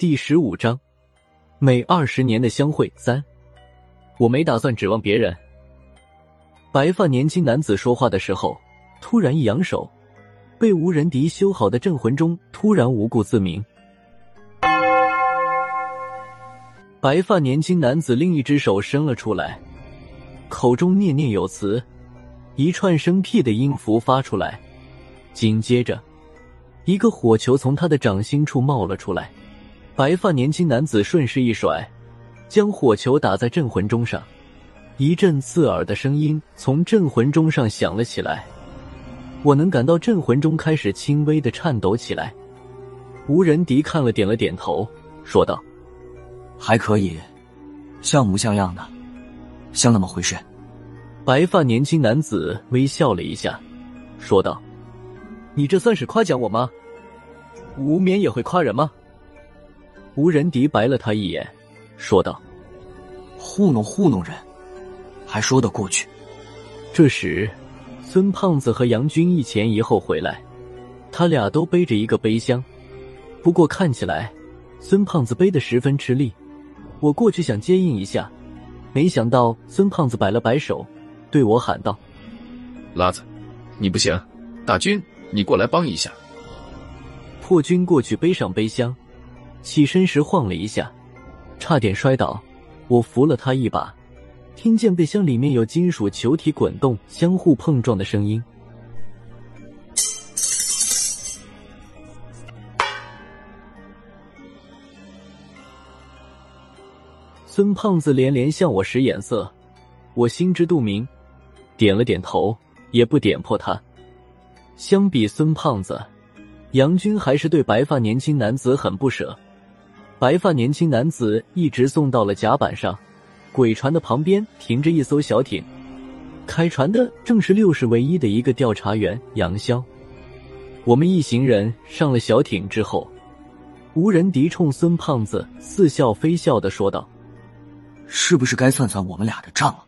第十五章，每二十年的相会三。我没打算指望别人。白发年轻男子说话的时候，突然一扬手，被无人敌修好的镇魂钟突然无故自鸣。白发年轻男子另一只手伸了出来，口中念念有词，一串生僻的音符发出来，紧接着，一个火球从他的掌心处冒了出来。白发年轻男子顺势一甩，将火球打在镇魂钟上，一阵刺耳的声音从镇魂钟上响了起来。我能感到镇魂钟开始轻微的颤抖起来。吴仁迪看了，点了点头，说道。还可以，像模像样的，像那么回事。白发年轻男子微笑了一下，说道：“你这算是夸奖我吗？无冕也会夸人吗？”吴仁迪白了他一眼，说道：“糊弄糊弄人，还说得过去。”这时，孙胖子和杨军一前一后回来，他俩都背着一个背箱，不过看起来孙胖子背得十分吃力。我过去想接应一下，没想到孙胖子摆了摆手，对我喊道：“拉子，你不行，大军，你过来帮一下。”破军过去背上背箱，起身时晃了一下，差点摔倒。我扶了他一把，听见背箱里面有金属球体滚动、相互碰撞的声音。孙胖子连连向我使眼色，我心知肚明，点了点头，也不点破他。相比孙胖子，杨军还是对白发年轻男子很不舍。白发年轻男子一直送到了甲板上，鬼船的旁边停着一艘小艇，开船的正是六世唯一的一个调查员杨潇。我们一行人上了小艇之后，无人敌冲孙胖子似笑非笑的说道。是不是该算算我们俩的账了？